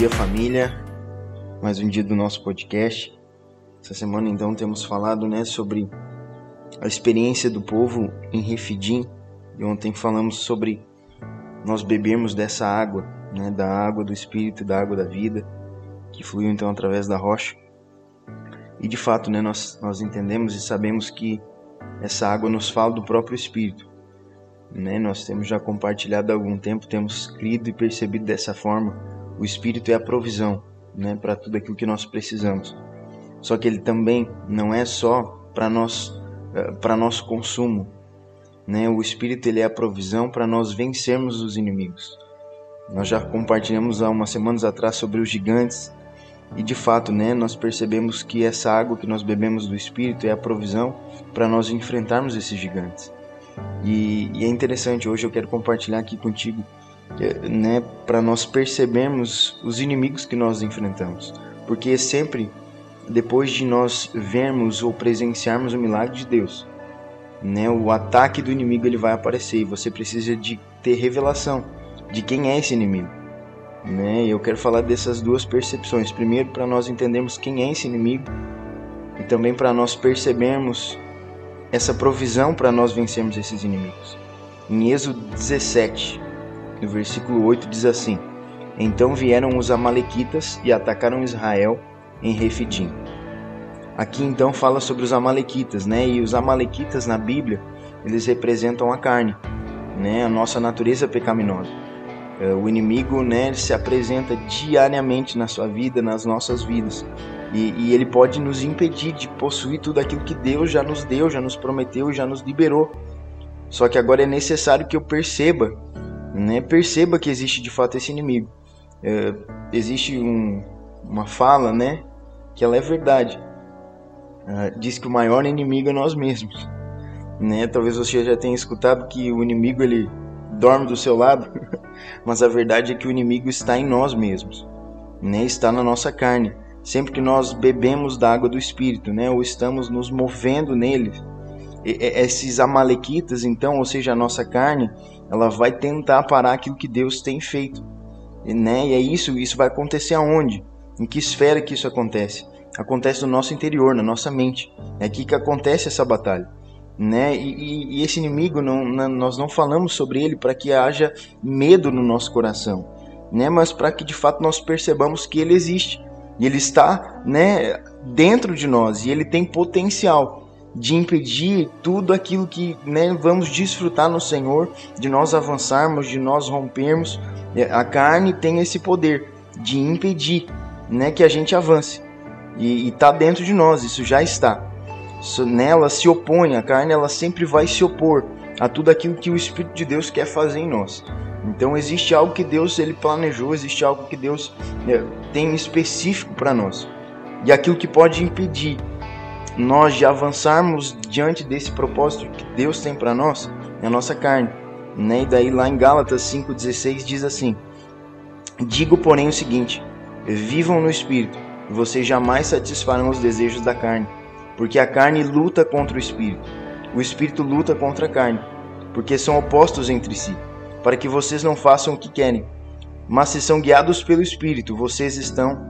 dia, família. Mais um dia do nosso podcast. Essa semana, então, temos falado né, sobre a experiência do povo em Refidim. E ontem falamos sobre nós bebermos dessa água, né, da água do Espírito, da água da vida, que fluiu então através da rocha. E de fato, né, nós, nós entendemos e sabemos que essa água nos fala do próprio Espírito. Né? Nós temos já compartilhado há algum tempo, temos crido e percebido dessa forma. O Espírito é a provisão né, para tudo aquilo que nós precisamos. Só que ele também não é só para nós, eh, para nosso consumo. Né? O Espírito ele é a provisão para nós vencermos os inimigos. Nós já compartilhamos há umas semanas atrás sobre os gigantes e de fato, né, nós percebemos que essa água que nós bebemos do Espírito é a provisão para nós enfrentarmos esses gigantes. E, e, é interessante, hoje eu quero compartilhar aqui contigo, né, para nós percebermos os inimigos que nós enfrentamos. Porque sempre depois de nós vermos ou presenciarmos o milagre de Deus, né, o ataque do inimigo ele vai aparecer e você precisa de ter revelação de quem é esse inimigo. Né? Eu quero falar dessas duas percepções. Primeiro, para nós entendermos quem é esse inimigo, e também para nós percebermos essa provisão para nós vencermos esses inimigos. Em Êxodo 17, no versículo 8, diz assim: Então vieram os Amalequitas e atacaram Israel em Refidim. Aqui então fala sobre os Amalequitas, né? E os Amalequitas na Bíblia, eles representam a carne, né? A nossa natureza pecaminosa. É, o inimigo né, se apresenta diariamente na sua vida, nas nossas vidas. E, e, ele pode nos impedir de possuir tudo aquilo que Deus já nos deu, já nos prometeu, já nos liberou. Só que agora é necessário que eu perceba, né, perceba que existe de fato esse inimigo. É, existe um, uma fala, né, que ela é verdade. É, diz que o maior inimigo é nós mesmos. Né? Talvez você já tenha escutado que o inimigo ele dorme do seu lado, mas a verdade é que o inimigo está em nós mesmos, né? está na nossa carne. Sempre que nós bebemos da água do Espírito, né? ou estamos nos movendo nele, esses amalequitas, então, ou seja, a nossa carne, ela vai tentar parar aquilo que Deus tem feito. Né? E é isso, isso vai acontecer aonde? Em que esfera que isso acontece? Acontece no nosso interior, na nossa mente. É aqui que acontece essa batalha né? E, e, esse inimigo não, não, nós não falamos sobre ele para que haja medo no nosso coração, né? Mas para que de fato nós percebamos que ele existe e ele está, né, dentro de nós e ele tem potencial de impedir tudo aquilo que né, vamos desfrutar no Senhor, de nós avançarmos, de nós rompermos. É, a carne tem esse poder de impedir, né, que a gente avance e está dentro de nós. Isso já está nela se opõe, a carne ela sempre vai se opor a tudo aquilo que o Espírito de Deus quer fazer em nós. Então existe algo que Deus ele planejou, existe algo que Deus né, tem específico para nós. E aquilo que pode impedir nós de avançarmos diante desse propósito que Deus tem para nós é a nossa carne. Né? E daí lá em Gálatas 5,16 diz assim: Digo, porém, o seguinte: vivam no Espírito, e vocês jamais satisfarão os desejos da carne porque a carne luta contra o espírito, o espírito luta contra a carne, porque são opostos entre si, para que vocês não façam o que querem. Mas se são guiados pelo espírito, vocês estão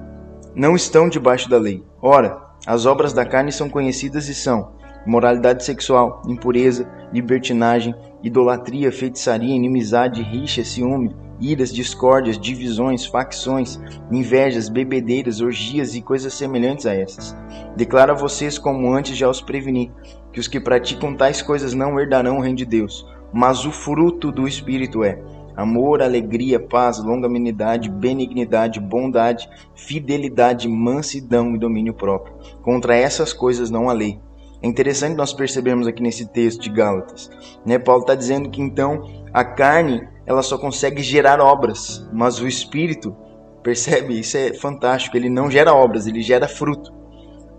não estão debaixo da lei. Ora, as obras da carne são conhecidas e são: moralidade sexual, impureza, libertinagem, idolatria, feitiçaria, inimizade, rixa, ciúme, iras, discórdias, divisões, facções, invejas, bebedeiras, orgias e coisas semelhantes a essas. Declara a vocês, como antes já os preveni, que os que praticam tais coisas não herdarão o reino de Deus, mas o fruto do Espírito é amor, alegria, paz, longanimidade, benignidade, bondade, fidelidade, mansidão e domínio próprio. Contra essas coisas não há lei. É interessante nós percebermos aqui nesse texto de Gálatas. Né? Paulo está dizendo que então a carne ela só consegue gerar obras, mas o espírito, percebe? Isso é fantástico, ele não gera obras, ele gera fruto.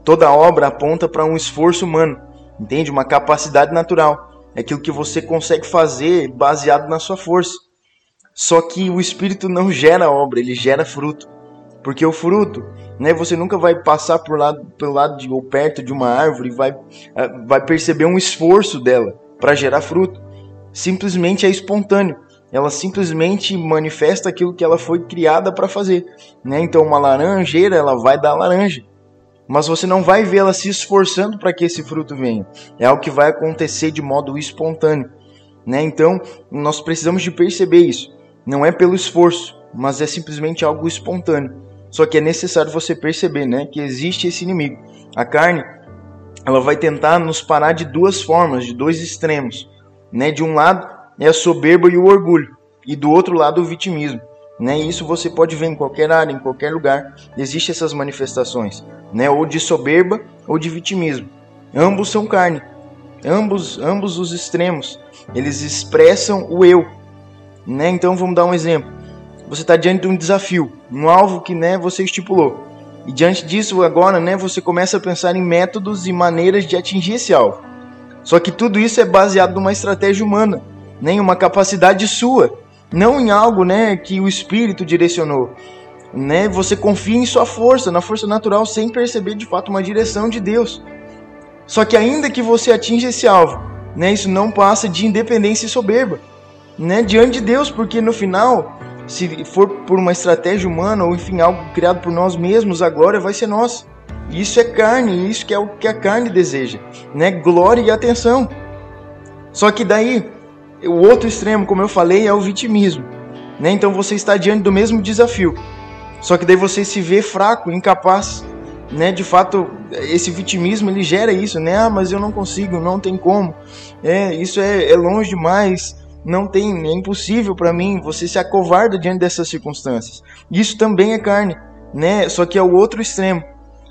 Toda obra aponta para um esforço humano, entende? Uma capacidade natural. É aquilo que você consegue fazer baseado na sua força. Só que o espírito não gera obra, ele gera fruto. Porque o fruto, né, você nunca vai passar por lado, pelo lado de, ou perto de uma árvore e vai, eh, vai perceber um esforço dela para gerar fruto. Simplesmente é espontâneo ela simplesmente manifesta aquilo que ela foi criada para fazer, né? Então uma laranjeira, ela vai dar laranja. Mas você não vai vê-la se esforçando para que esse fruto venha. É algo que vai acontecer de modo espontâneo, né? Então, nós precisamos de perceber isso. Não é pelo esforço, mas é simplesmente algo espontâneo. Só que é necessário você perceber, né, que existe esse inimigo. A carne, ela vai tentar nos parar de duas formas, de dois extremos, né? De um lado é a soberba e o orgulho, e do outro lado o vitimismo. Né? Isso você pode ver em qualquer área, em qualquer lugar. Existem essas manifestações, né? ou de soberba ou de vitimismo. Ambos são carne. Ambos, ambos os extremos, eles expressam o eu. Né? Então vamos dar um exemplo. Você está diante de um desafio, um alvo que né, você estipulou. E diante disso, agora, né, você começa a pensar em métodos e maneiras de atingir esse alvo. Só que tudo isso é baseado numa estratégia humana, né, em uma capacidade sua, não em algo, né, que o espírito direcionou. Né? Você confia em sua força, na força natural, sem perceber de fato uma direção de Deus. Só que ainda que você atinja esse alvo, né, isso não passa de independência e soberba, né, diante de Deus, porque no final se for por uma estratégia humana ou enfim algo criado por nós mesmos, agora vai ser nosso. Isso é carne, isso que é o que a carne deseja, né? Glória e atenção. Só que daí o outro extremo, como eu falei, é o vitimismo, né? Então você está diante do mesmo desafio. Só que daí você se vê fraco, incapaz, né? De fato, esse vitimismo ele gera isso, né? Ah, mas eu não consigo, não tem como. É, isso é, é longe demais não tem, é impossível para mim, você se acovarda diante dessas circunstâncias. Isso também é carne, né? Só que é o outro extremo.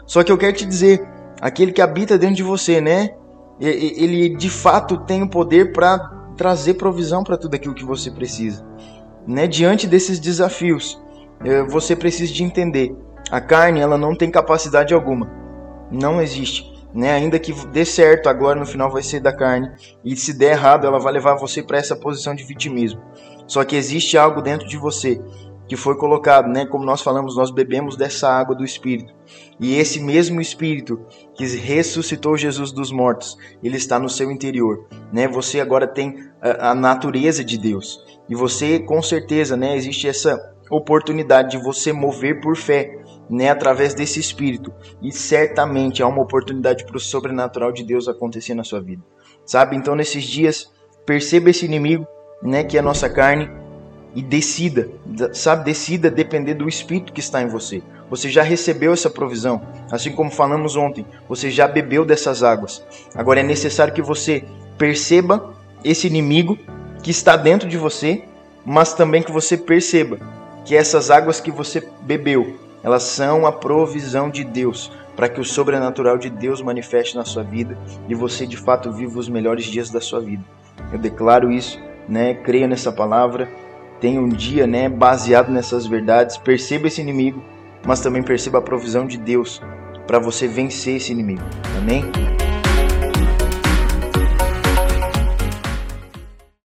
Só que eu quero te dizer, aquele que habita dentro de você, né? Ele de fato tem o poder para trazer provisão para tudo aquilo que você precisa. Né? Diante desses desafios, eh, você precisa de entender, a carne ela não tem capacidade alguma. Não existe né? Ainda que dê certo agora no final vai ser da carne e se der errado ela vai levar você para essa posição de vitimismo. Só que existe algo dentro de você que foi colocado, né? Como nós falamos, nós bebemos dessa água do Espírito. E esse mesmo Espírito que ressuscitou Jesus dos mortos, ele está no seu interior, né? Você agora tem a, a natureza de Deus. E você, com certeza, né? Existe essa oportunidade de você mover por fé né, através desse espírito. E certamente há uma oportunidade para o sobrenatural de Deus acontecer na sua vida. Sabe? Então, nesses dias, perceba esse inimigo, né, que é a nossa carne, e decida, sabe? Decida depender do espírito que está em você. Você já recebeu essa provisão, assim como falamos ontem, você já bebeu dessas águas. Agora é necessário que você perceba esse inimigo que está dentro de você, mas também que você perceba que essas águas que você bebeu, elas são a provisão de Deus para que o sobrenatural de Deus manifeste na sua vida e você de fato viva os melhores dias da sua vida. Eu declaro isso, né? Creia nessa palavra, tenha um dia, né, baseado nessas verdades, perceba esse inimigo, mas também perceba a provisão de Deus para você vencer esse inimigo. Amém?